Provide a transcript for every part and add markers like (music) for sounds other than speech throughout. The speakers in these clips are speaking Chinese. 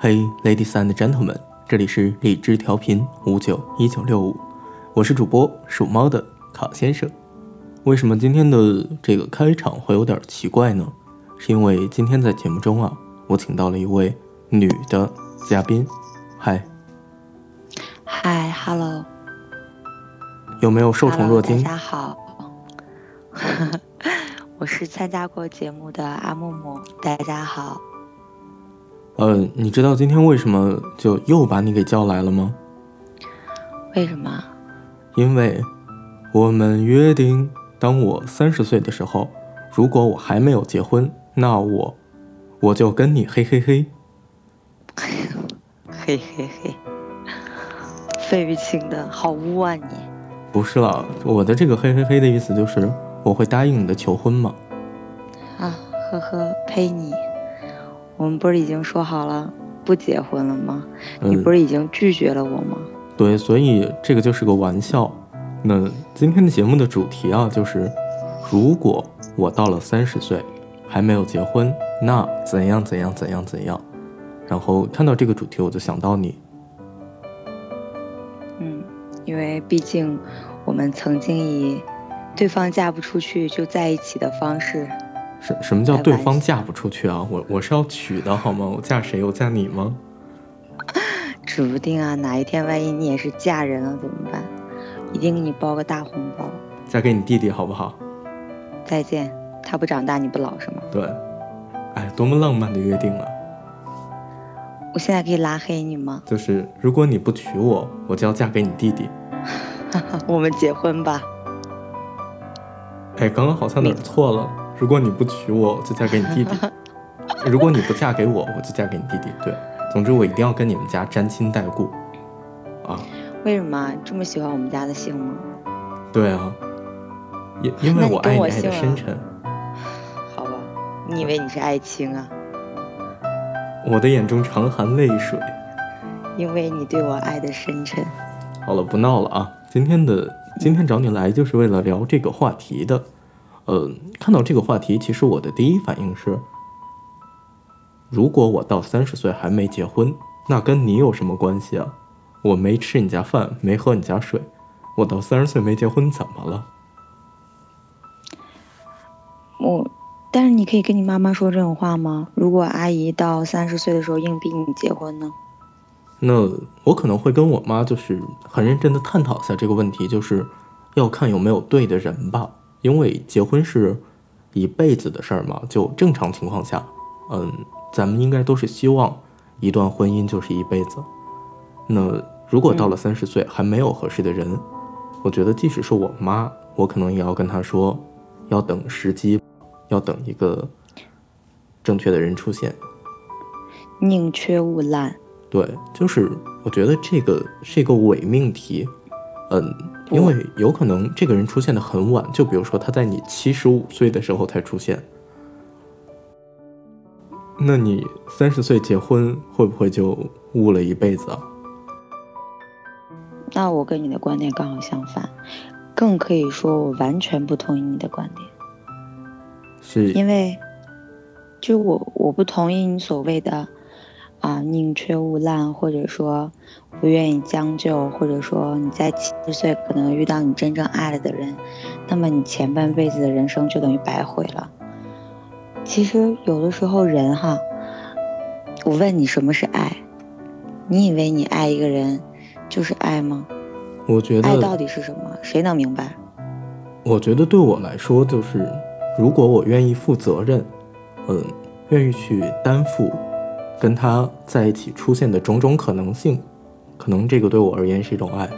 Hey, ladies and gentlemen，这里是荔枝调频五九一九六五，我是主播属猫的卡先生。为什么今天的这个开场会有点奇怪呢？是因为今天在节目中啊，我请到了一位女的嘉宾。嗨，嗨，Hello，有没有受宠若惊？大家好，(laughs) 我是参加过节目的阿木木。大家好。呃，你知道今天为什么就又把你给叫来了吗？为什么？因为我们约定，当我三十岁的时候，如果我还没有结婚，那我我就跟你嘿嘿嘿。(laughs) 嘿嘿嘿，费玉清的好污啊你！不是了，我的这个嘿嘿嘿的意思就是我会答应你的求婚吗？啊，呵呵，呸你！我们不是已经说好了不结婚了吗？你不是已经拒绝了我吗？对，所以这个就是个玩笑。那今天的节目的主题啊，就是如果我到了三十岁还没有结婚，那怎样怎样怎样怎样。然后看到这个主题，我就想到你。嗯，因为毕竟我们曾经以对方嫁不出去就在一起的方式。什什么叫对方嫁不出去啊？我我是要娶的好吗？我嫁谁？我嫁你吗？(laughs) 指不定啊，哪一天万一你也是嫁人了怎么办？一定给你包个大红包。嫁给你弟弟好不好？再见，他不长大你不老是吗？对，哎，多么浪漫的约定啊！我现在可以拉黑你吗？就是如果你不娶我，我就要嫁给你弟弟。(laughs) 我们结婚吧。哎，刚刚好像哪儿错了。如果你不娶我，我就嫁给你弟弟；(laughs) 如果你不嫁给我，我就嫁给你弟弟。对，总之我一定要跟你们家沾亲带故。啊？为什么这么喜欢我们家的姓吗？对啊，因因为我爱你爱的深沉。好吧，你以为你是爱卿啊？我的眼中常含泪水，因为你对我爱的深沉。好了，不闹了啊！今天的今天找你来就是为了聊这个话题的。呃，看到这个话题，其实我的第一反应是：如果我到三十岁还没结婚，那跟你有什么关系啊？我没吃你家饭，没喝你家水，我到三十岁没结婚怎么了？我，但是你可以跟你妈妈说这种话吗？如果阿姨到三十岁的时候硬逼你结婚呢？那我可能会跟我妈就是很认真的探讨一下这个问题，就是要看有没有对的人吧。因为结婚是一辈子的事儿嘛，就正常情况下，嗯，咱们应该都是希望一段婚姻就是一辈子。那如果到了三十岁还没有合适的人，我觉得即使是我妈，我可能也要跟她说，要等时机，要等一个正确的人出现。宁缺毋滥。对，就是我觉得这个是一个伪命题，嗯。因为有可能这个人出现的很晚，就比如说他在你七十五岁的时候才出现，那你三十岁结婚会不会就误了一辈子啊？那我跟你的观点刚好相反，更可以说我完全不同意你的观点，是因为就我我不同意你所谓的。啊，宁缺毋滥，或者说不愿意将就，或者说你在七十岁可能遇到你真正爱了的人，那么你前半辈子的人生就等于白毁了。其实有的时候人哈，我问你什么是爱？你以为你爱一个人就是爱吗？我觉得爱到底是什么？谁能明白？我觉得对我来说就是，如果我愿意负责任，嗯，愿意去担负。跟他在一起出现的种种可能性，可能这个对我而言是一种爱。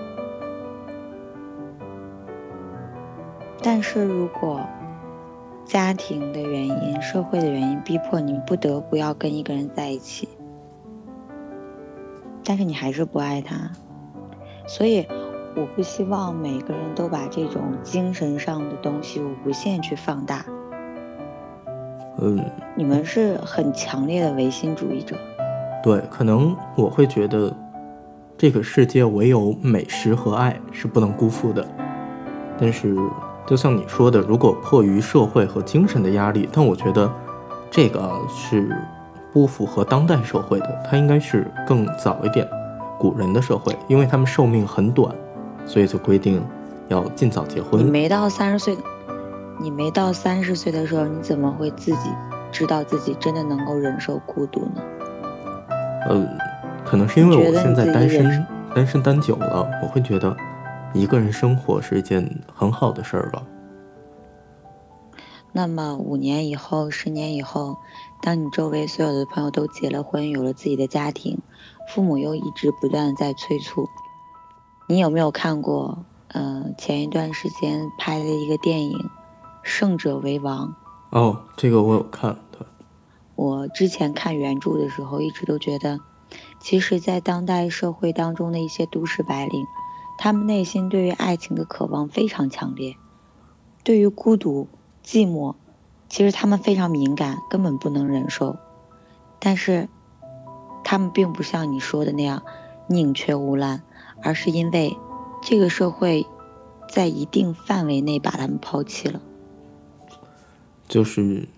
但是如果家庭的原因、社会的原因逼迫你不得不要跟一个人在一起，但是你还是不爱他，所以我不希望每个人都把这种精神上的东西无限去放大。嗯，你们是很强烈的唯心主义者。对，可能我会觉得，这个世界唯有美食和爱是不能辜负的。但是，就像你说的，如果迫于社会和精神的压力，但我觉得这个是不符合当代社会的，它应该是更早一点，古人的社会，因为他们寿命很短，所以就规定要尽早结婚。你没到三十岁，你没到三十岁的时候，你怎么会自己知道自己真的能够忍受孤独呢？呃，可能是因为我现在单身，单身单久了，我会觉得一个人生活是一件很好的事儿吧。那么五年以后、十年以后，当你周围所有的朋友都结了婚，有了自己的家庭，父母又一直不断在催促，你有没有看过？嗯，前一段时间拍的一个电影《胜者为王》。哦，这个我有看。对我之前看原著的时候，一直都觉得，其实，在当代社会当中的一些都市白领，他们内心对于爱情的渴望非常强烈，对于孤独。寂寞，其实他们非常敏感，根本不能忍受。但是，他们并不像你说的那样宁缺毋滥，而是因为这个社会在一定范围内把他们抛弃了。就是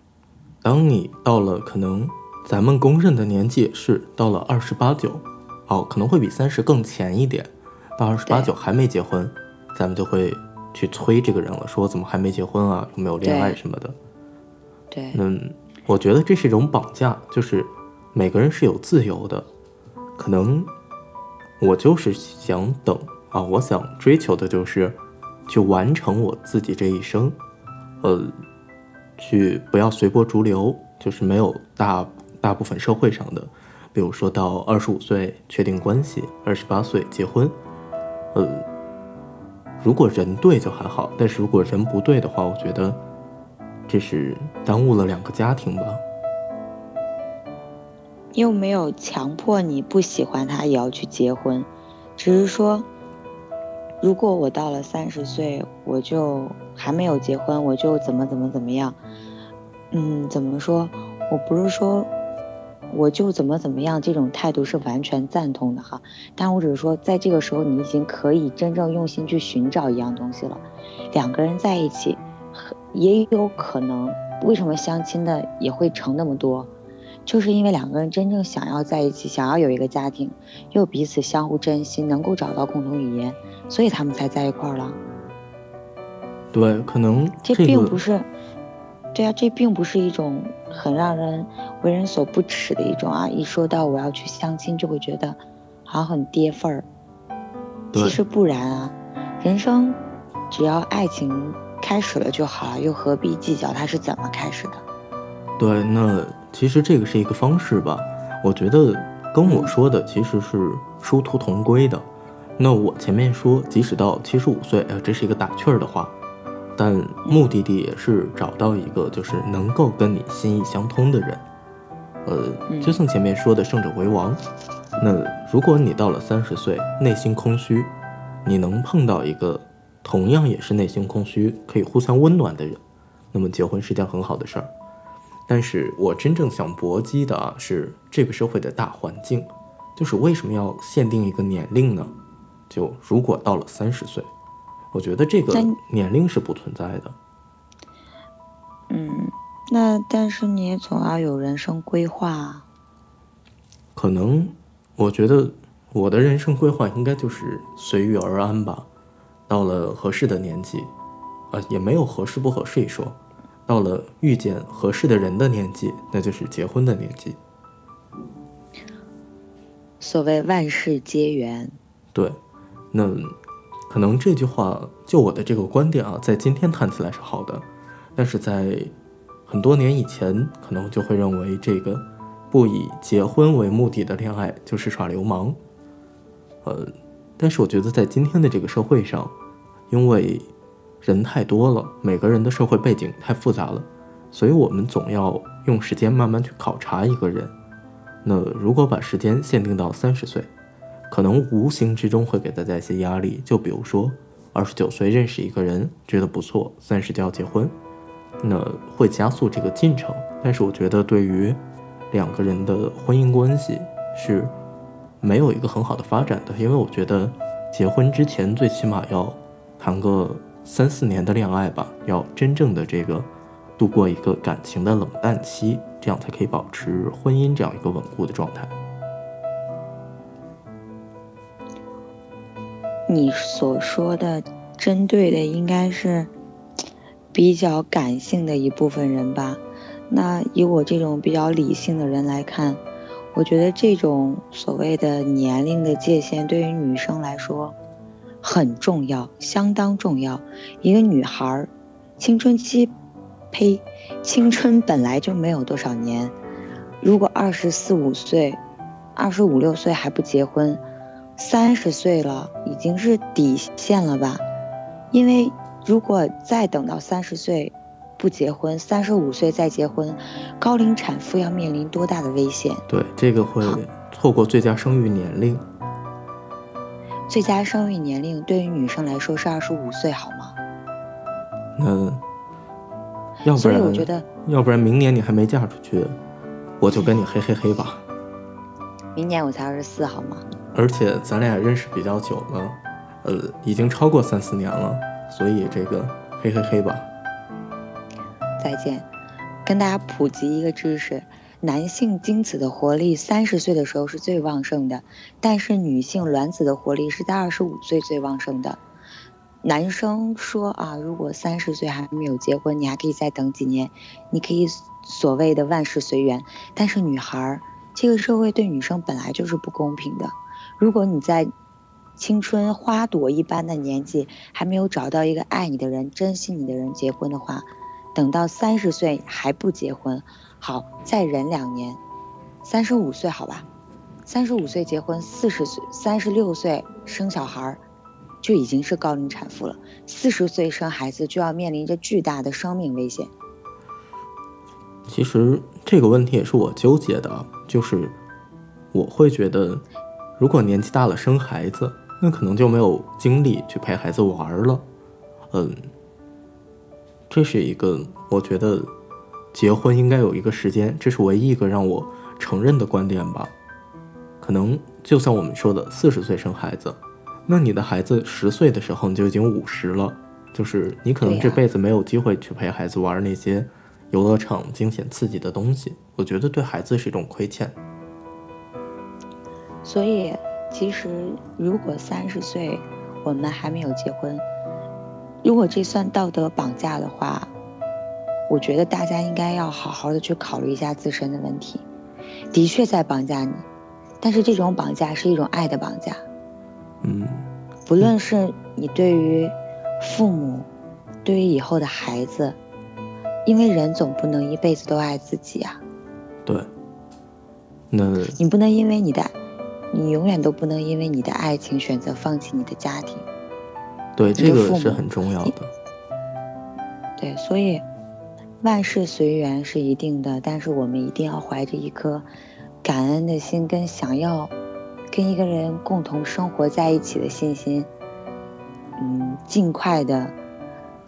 当你到了可能咱们公认的年纪是到了二十八九，哦，可能会比三十更前一点，到二十八九还没结婚，咱们就会。去催这个人了，说怎么还没结婚啊？有没有恋爱什么的？对，嗯，我觉得这是一种绑架，就是每个人是有自由的，可能我就是想等啊，我想追求的就是去完成我自己这一生，呃，去不要随波逐流，就是没有大大部分社会上的，比如说到二十五岁确定关系，二十八岁结婚，呃。如果人对就还好，但是如果人不对的话，我觉得这是耽误了两个家庭吧。又没有强迫你不喜欢他也要去结婚，只是说，如果我到了三十岁，我就还没有结婚，我就怎么怎么怎么样。嗯，怎么说？我不是说。我就怎么怎么样，这种态度是完全赞同的哈。但我只是说，在这个时候，你已经可以真正用心去寻找一样东西了。两个人在一起，也有可能，为什么相亲的也会成那么多？就是因为两个人真正想要在一起，想要有一个家庭，又彼此相互珍惜，能够找到共同语言，所以他们才在一块儿了。对，可能这并不是。对啊，这并不是一种很让人为人所不齿的一种啊！一说到我要去相亲，就会觉得好像很跌份儿。其实不然啊，人生只要爱情开始了就好了，又何必计较它是怎么开始的？对，那其实这个是一个方式吧。我觉得跟我说的其实是殊途同归的。那我前面说，即使到七十五岁，呃，这是一个打趣儿的话。但目的地也是找到一个就是能够跟你心意相通的人，呃，就像前面说的胜者为王。那如果你到了三十岁内心空虚，你能碰到一个同样也是内心空虚可以互相温暖的人，那么结婚是件很好的事儿。但是我真正想搏击的啊是这个社会的大环境，就是为什么要限定一个年龄呢？就如果到了三十岁。我觉得这个年龄是不存在的。嗯，那但是你总要有人生规划。可能，我觉得我的人生规划应该就是随遇而安吧。到了合适的年纪，啊，也没有合适不合适一说。到了遇见合适的人的年纪，那就是结婚的年纪。所谓万事皆缘。对，那。可能这句话，就我的这个观点啊，在今天看起来是好的，但是在很多年以前，可能就会认为这个不以结婚为目的的恋爱就是耍流氓。呃，但是我觉得在今天的这个社会上，因为人太多了，每个人的社会背景太复杂了，所以我们总要用时间慢慢去考察一个人。那如果把时间限定到三十岁。可能无形之中会给大家一些压力，就比如说，二十九岁认识一个人，觉得不错，三十就要结婚，那会加速这个进程。但是我觉得，对于两个人的婚姻关系是没有一个很好的发展的，因为我觉得结婚之前最起码要谈个三四年的恋爱吧，要真正的这个度过一个感情的冷淡期，这样才可以保持婚姻这样一个稳固的状态。你所说的针对的应该是比较感性的一部分人吧？那以我这种比较理性的人来看，我觉得这种所谓的年龄的界限对于女生来说很重要，相当重要。一个女孩儿青春期，呸，青春本来就没有多少年，如果二十四五岁、二十五六岁还不结婚。三十岁了，已经是底线了吧？因为如果再等到三十岁不结婚，三十五岁再结婚，高龄产妇要面临多大的危险？对，这个会错过最佳生育年龄。最佳生育年龄对于女生来说是二十五岁，好吗？那要不然，我觉得，要不然明年你还没嫁出去，我就跟你嘿嘿嘿吧。明年我才二十四，好吗？而且咱俩认识比较久了，呃，已经超过三四年了，所以这个嘿嘿嘿吧。再见，跟大家普及一个知识：男性精子的活力三十岁的时候是最旺盛的，但是女性卵子的活力是在二十五岁最旺盛的。男生说啊，如果三十岁还没有结婚，你还可以再等几年，你可以所谓的万事随缘。但是女孩儿，这个社会对女生本来就是不公平的。如果你在青春花朵一般的年纪还没有找到一个爱你的人、珍惜你的人结婚的话，等到三十岁还不结婚，好，再忍两年，三十五岁好吧，三十五岁结婚，四十岁、三十六岁生小孩，就已经是高龄产妇了。四十岁生孩子就要面临着巨大的生命危险。其实这个问题也是我纠结的，就是我会觉得。如果年纪大了生孩子，那可能就没有精力去陪孩子玩了。嗯，这是一个我觉得结婚应该有一个时间，这是唯一一个让我承认的观点吧。可能就像我们说的，四十岁生孩子，那你的孩子十岁的时候你就已经五十了，就是你可能这辈子没有机会去陪孩子玩那些游乐场惊险刺激的东西。我觉得对孩子是一种亏欠。所以，其实如果三十岁我们还没有结婚，如果这算道德绑架的话，我觉得大家应该要好好的去考虑一下自身的问题。的确在绑架你，但是这种绑架是一种爱的绑架。嗯，不论是你对于父母，对于以后的孩子，因为人总不能一辈子都爱自己啊。对。那你不能因为你的。你永远都不能因为你的爱情选择放弃你的家庭，对，这个是很重要的。对，所以万事随缘是一定的，但是我们一定要怀着一颗感恩的心，跟想要跟一个人共同生活在一起的信心，嗯，尽快的，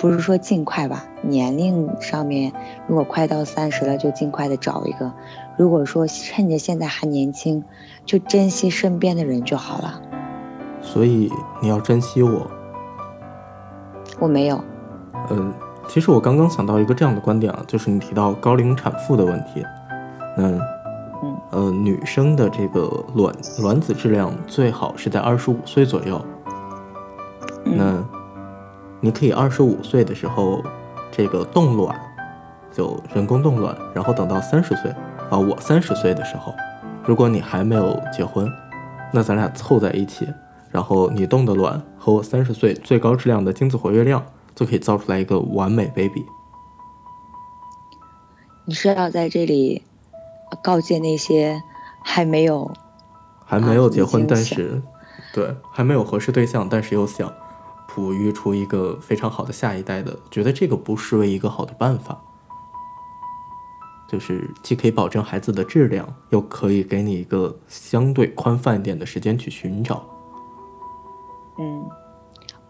不是说尽快吧，年龄上面如果快到三十了，就尽快的找一个。如果说趁着现在还年轻，就珍惜身边的人就好了。所以你要珍惜我。我没有。嗯，其实我刚刚想到一个这样的观点啊，就是你提到高龄产妇的问题。那，嗯，呃，女生的这个卵卵子质量最好是在二十五岁左右。那，你可以二十五岁的时候，这个冻卵，就人工冻卵，然后等到三十岁。啊，我三十岁的时候，如果你还没有结婚，那咱俩凑在一起，然后你冻的卵和我三十岁最高质量的精子活跃量，就可以造出来一个完美 baby。你是要在这里告诫那些还没有还没有结婚，但是对还没有合适对象，但是又想哺育出一个非常好的下一代的，觉得这个不失为一个好的办法。就是既可以保证孩子的质量，又可以给你一个相对宽泛一点的时间去寻找。嗯，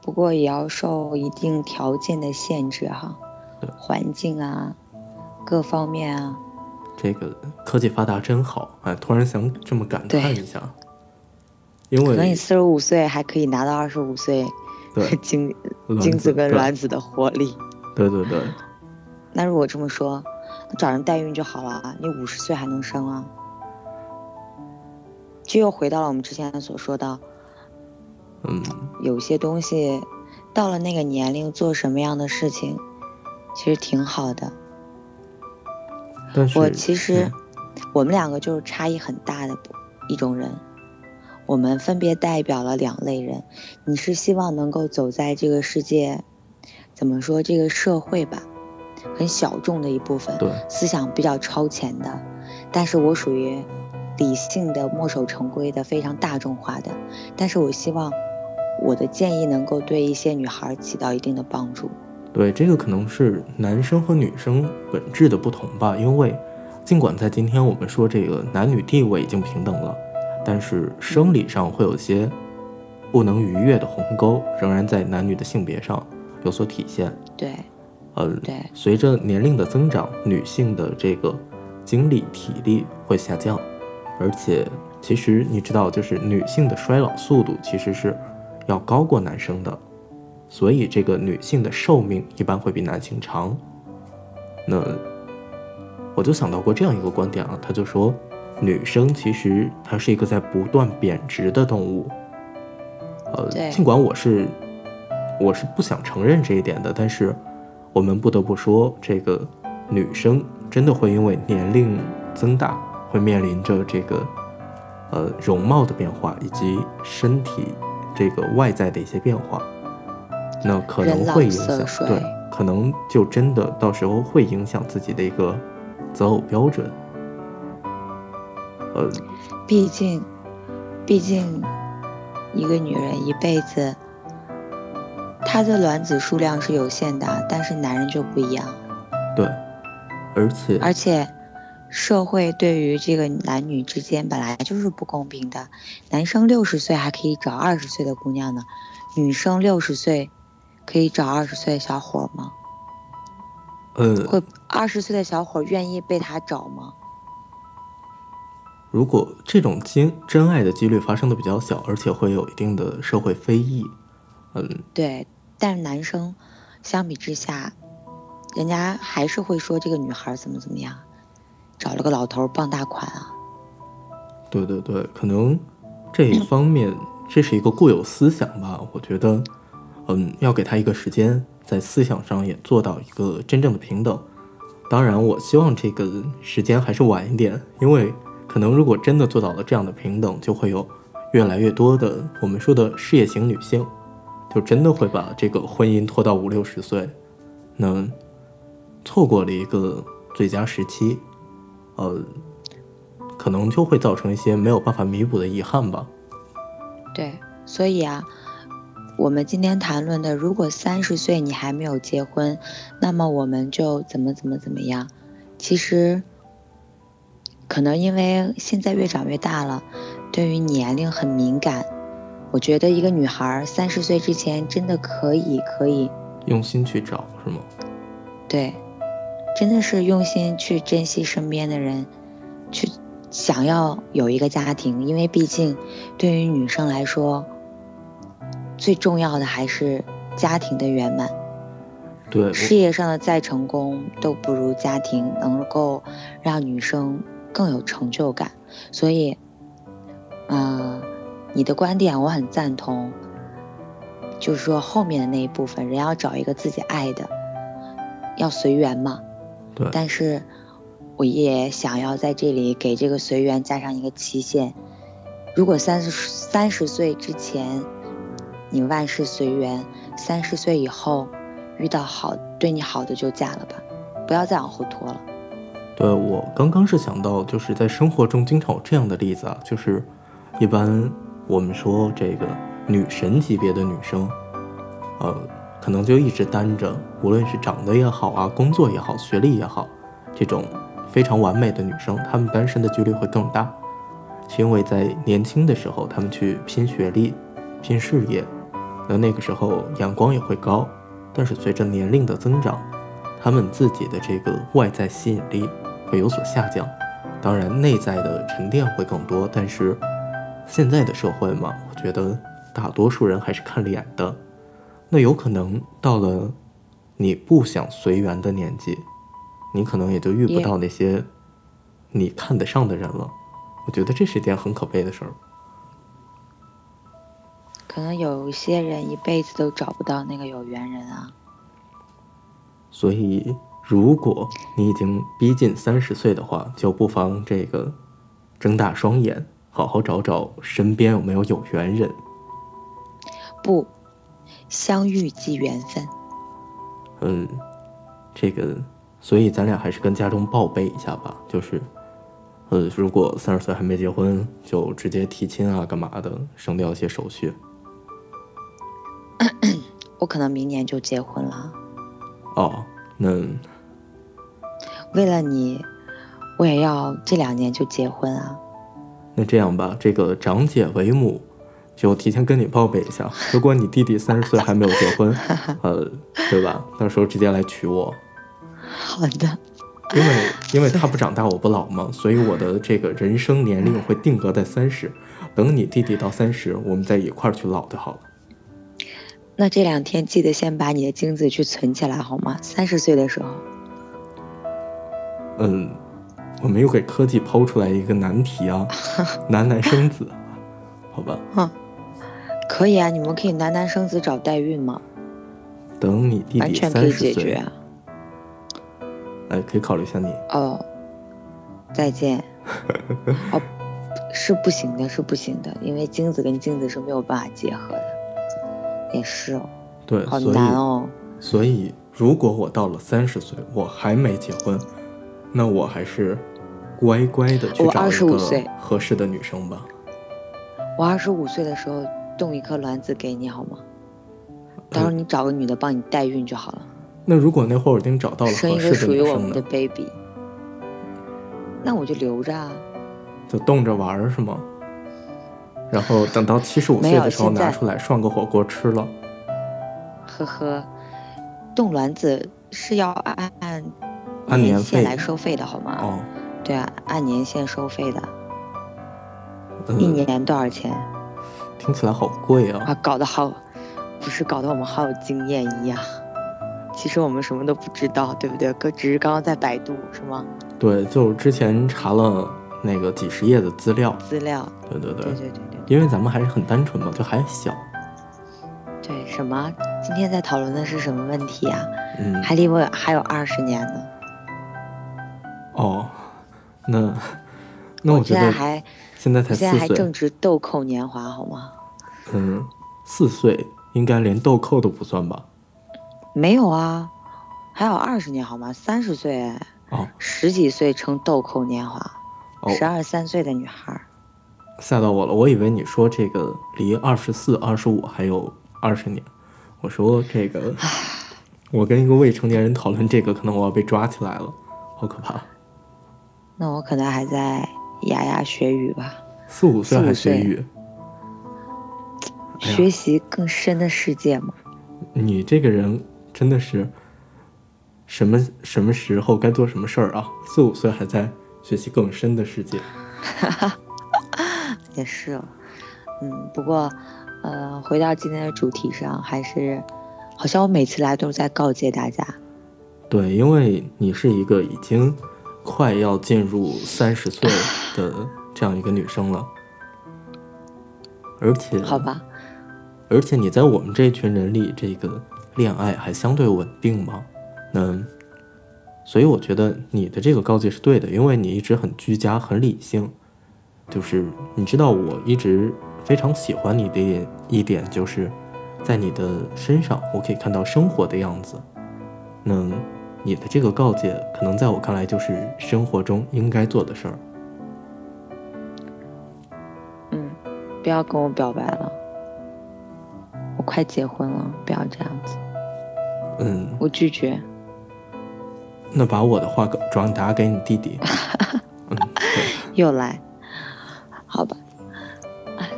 不过也要受一定条件的限制哈，环境啊，各方面啊。这个科技发达真好，哎，突然想这么感叹一下。因为可能你四十五岁还可以拿到二十五岁 (laughs) 精精子跟卵子的活力。对对对。那如果这么说，那找人代孕就好了啊，你五十岁还能生啊？就又回到了我们之前所说的，嗯，有些东西到了那个年龄做什么样的事情，其实挺好的。但是我其实嗯我们两个就是差异很大的一种人，我们分别代表了两类人。你是希望能够走在这个世界，怎么说这个社会吧，很小众的一部分，对思想比较超前的，但是我属于理性的、墨守成规的、非常大众化的。但是我希望我的建议能够对一些女孩起到一定的帮助。对，这个可能是男生和女生本质的不同吧。因为尽管在今天我们说这个男女地位已经平等了，但是生理上会有些不能逾越的鸿沟，仍然在男女的性别上有所体现。对呃，对随着年龄的增长，女性的这个精力、体力会下降，而且其实你知道，就是女性的衰老速度其实是要高过男生的，所以这个女性的寿命一般会比男性长。那我就想到过这样一个观点啊，他就说，女生其实她是一个在不断贬值的动物。呃，尽管我是我是不想承认这一点的，但是我们不得不说，这个女生真的会因为年龄增大，会面临着这个呃容貌的变化以及身体这个外在的一些变化，那可能会影响，对，可能就真的到时候会影响自己的一个择偶标准。呃，毕竟，毕竟，一个女人一辈子，她的卵子数量是有限的，但是男人就不一样。对，而且而且，社会对于这个男女之间本来就是不公平的。男生六十岁还可以找二十岁的姑娘呢，女生六十岁可以找二十岁的小伙吗？呃，会二十岁的小伙愿意被他找吗？如果这种真真爱的几率发生的比较小，而且会有一定的社会非议，嗯，对，但是男生相比之下，人家还是会说这个女孩怎么怎么样，找了个老头儿傍大款啊。对对对，可能这一方面这是一个固有思想吧。(clears throat) 我觉得，嗯，要给他一个时间，在思想上也做到一个真正的平等。当然，我希望这个时间还是晚一点，因为可能如果真的做到了这样的平等，就会有越来越多的我们说的事业型女性，就真的会把这个婚姻拖到五六十岁，那错过了一个最佳时期，呃，可能就会造成一些没有办法弥补的遗憾吧。对，所以啊，我们今天谈论的，如果三十岁你还没有结婚，那么我们就怎么怎么怎么样。其实，可能因为现在越长越大了，对于年龄很敏感。我觉得一个女孩三十岁之前真的可以可以，用心去找是吗？对，真的是用心去珍惜身边的人，去想要有一个家庭，因为毕竟对于女生来说，最重要的还是家庭的圆满。对，事业上的再成功都不如家庭能够让女生更有成就感。所以，呃，你的观点我很赞同，就是说后面的那一部分，人要找一个自己爱的，要随缘嘛。对但是，我也想要在这里给这个随缘加上一个期限。如果三十三十岁之前，你万事随缘；三十岁以后，遇到好对你好的就嫁了吧，不要再往后拖了。对我刚刚是想到，就是在生活中经常有这样的例子啊，就是一般我们说这个女神级别的女生，呃，可能就一直单着，无论是长得也好啊，工作也好，学历也好，这种非常完美的女生，她们单身的几率会更大，是因为在年轻的时候，她们去拼学历、拼事业，那那个时候眼光也会高，但是随着年龄的增长，她们自己的这个外在吸引力会有所下降，当然内在的沉淀会更多。但是现在的社会嘛，我觉得大多数人还是看脸的。那有可能到了你不想随缘的年纪，你可能也就遇不到那些你看得上的人了。我觉得这是一件很可悲的事儿。可能有些人一辈子都找不到那个有缘人啊。所以，如果你已经逼近三十岁的话，就不妨这个睁大双眼，好好找找身边有没有有缘人。不，相遇即缘分。嗯，这个，所以咱俩还是跟家中报备一下吧，就是，呃，如果三十岁还没结婚，就直接提亲啊，干嘛的，省掉一些手续。我可能明年就结婚了。哦，那为了你，我也要这两年就结婚啊。那这样吧，这个长姐为母，就提前跟你报备一下，如果你弟弟三十岁还没有结婚，(laughs) 呃，对吧？到时候直接来娶我，好的，因为因为他不长大我不老嘛，所以我的这个人生年龄会定格在三十。等你弟弟到三十，我们再一块儿去老就好了。那这两天记得先把你的精子去存起来好吗？三十岁的时候，嗯，我们又给科技抛出来一个难题啊，(laughs) 男男生子，好吧？可以啊，你们可以男男生子找代孕吗？等你弟完弟三十岁，决啊。哎，可以考虑一下你。哦，再见。(laughs) 哦，是不行的，是不行的，因为精子跟精子是没有办法结合的。也是哦，对，好所以难哦。所以，如果我到了三十岁，我还没结婚，那我还是乖乖的去我找一25个岁合适的女生吧。我二十五岁的时候冻一颗卵子给你好吗？到时候你找个女的帮你代孕就好了，那如果那会儿我已经找到了生一个合适的属于我们的，baby。那我就留着啊。就冻着玩儿是吗？然后等到七十五岁的时候拿出来涮个火锅吃了。呵呵，冻卵子是要按按按年费限来收费的好吗？哦，对啊，按年限收费的，嗯一年多少钱听起来好贵啊。啊？搞得好，不是搞得我们好有经验一样。其实我们什么都不知道，对不对？哥只是刚刚在百度是吗？对，就是之前查了那个几十页的资料。资料，对对对，对对对对因为咱们还是很单纯嘛，就还小。对，什么？今天在讨论的是什么问题啊？嗯，还离我还有二十年呢。哦，那那我我觉得现在还现在才现在四岁，还正值豆蔻年华，好吗？嗯，四岁应该连豆蔻都不算吧？没有啊，还有二十年好吗？三十岁哎，哦十几岁称豆蔻年华，哦，十二三岁的女孩。吓到我了，我以为你说这个离二十四、二十五还有二十年，我说这个，我跟一个未成年人讨论这个，可能我要被抓起来了，好可怕。那我可能还在牙牙学语吧，四五岁还学语，学习更深的世界嘛。你这个人真的是什么什么时候该做什么事儿啊？四五岁还在学习更深的世界。(laughs) 也是哦，嗯，不过，呃，回到今天的主题上，还是好像我每次来都是在告诫大家，对，因为你是一个已经快要进入三十岁的这样一个女生了，而且好吧？而且你在我们这群人里，这个恋爱还相对稳定吗，那所以我觉得你的这个告诫是对的，因为你一直很居家、很理性，就是你知道我一直非常喜欢你的一点，就是在你的身上我可以看到生活的样子。那你的这个告诫，可能在我看来就是生活中应该做的事儿。嗯，不要跟我表白了，我快结婚了，不要这样子，嗯，我拒绝。那把我的话转达给你弟弟。(laughs) 嗯，又来，好吧，哎，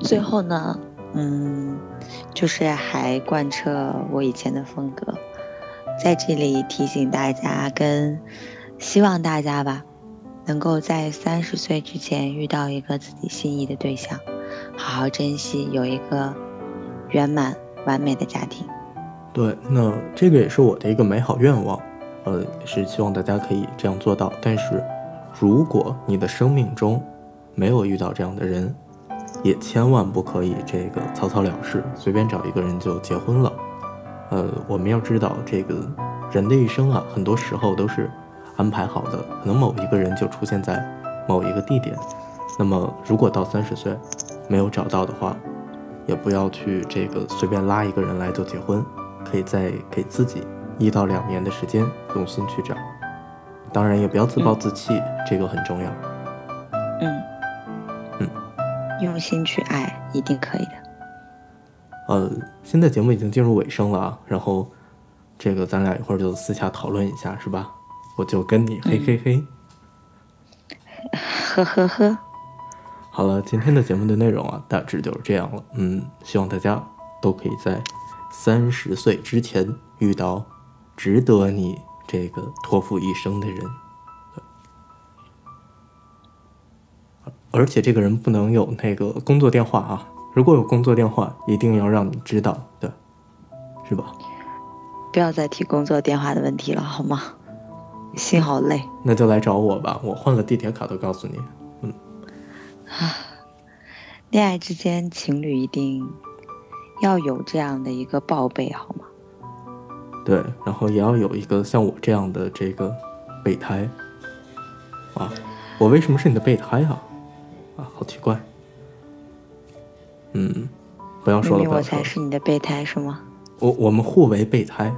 最后呢，嗯，就是还贯彻我以前的风格，在这里提醒大家，跟希望大家吧，能够在三十岁之前遇到一个自己心仪的对象，好好珍惜，有一个圆满完美的家庭。对，那这个也是我的一个美好愿望。呃，是希望大家可以这样做到。但是，如果你的生命中没有遇到这样的人，也千万不可以这个草草了事，随便找一个人就结婚了。呃，我们要知道，这个人的一生啊，很多时候都是安排好的，可能某一个人就出现在某一个地点。那么，如果到三十岁没有找到的话，也不要去这个随便拉一个人来就结婚，可以再给自己一到两年的时间，用心去找。当然，也不要自暴自弃，这个很重要。嗯嗯，用心去爱，一定可以的。呃，现在节目已经进入尾声了啊，然后这个咱俩一会儿就私下讨论一下，是吧？我就跟你嘿嘿嘿，(laughs) 呵呵呵。好了，今天的节目的内容啊，大致就是这样了。嗯，希望大家都可以在三十岁之前遇到值得你这个托付一生的人，而且这个人不能有那个工作电话啊。如果有工作电话，一定要让你知道的，是吧？不要再提工作电话的问题了，好吗？心好累。那就来找我吧，我换了地铁卡都告诉你。嗯啊，恋爱之间，情侣一定要有这样的一个报备，好吗？对，然后也要有一个像我这样的这个备胎。啊，我为什么是你的备胎啊？啊，好奇怪。嗯，不要说了，我才是你的备胎是吗？我我们互为备胎。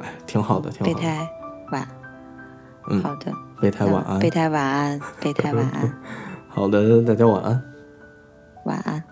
哎，挺好的，挺好的。备胎，晚。嗯，好的。备胎晚安，备胎晚安，备胎晚安。(laughs) 好的，大家晚安。晚安。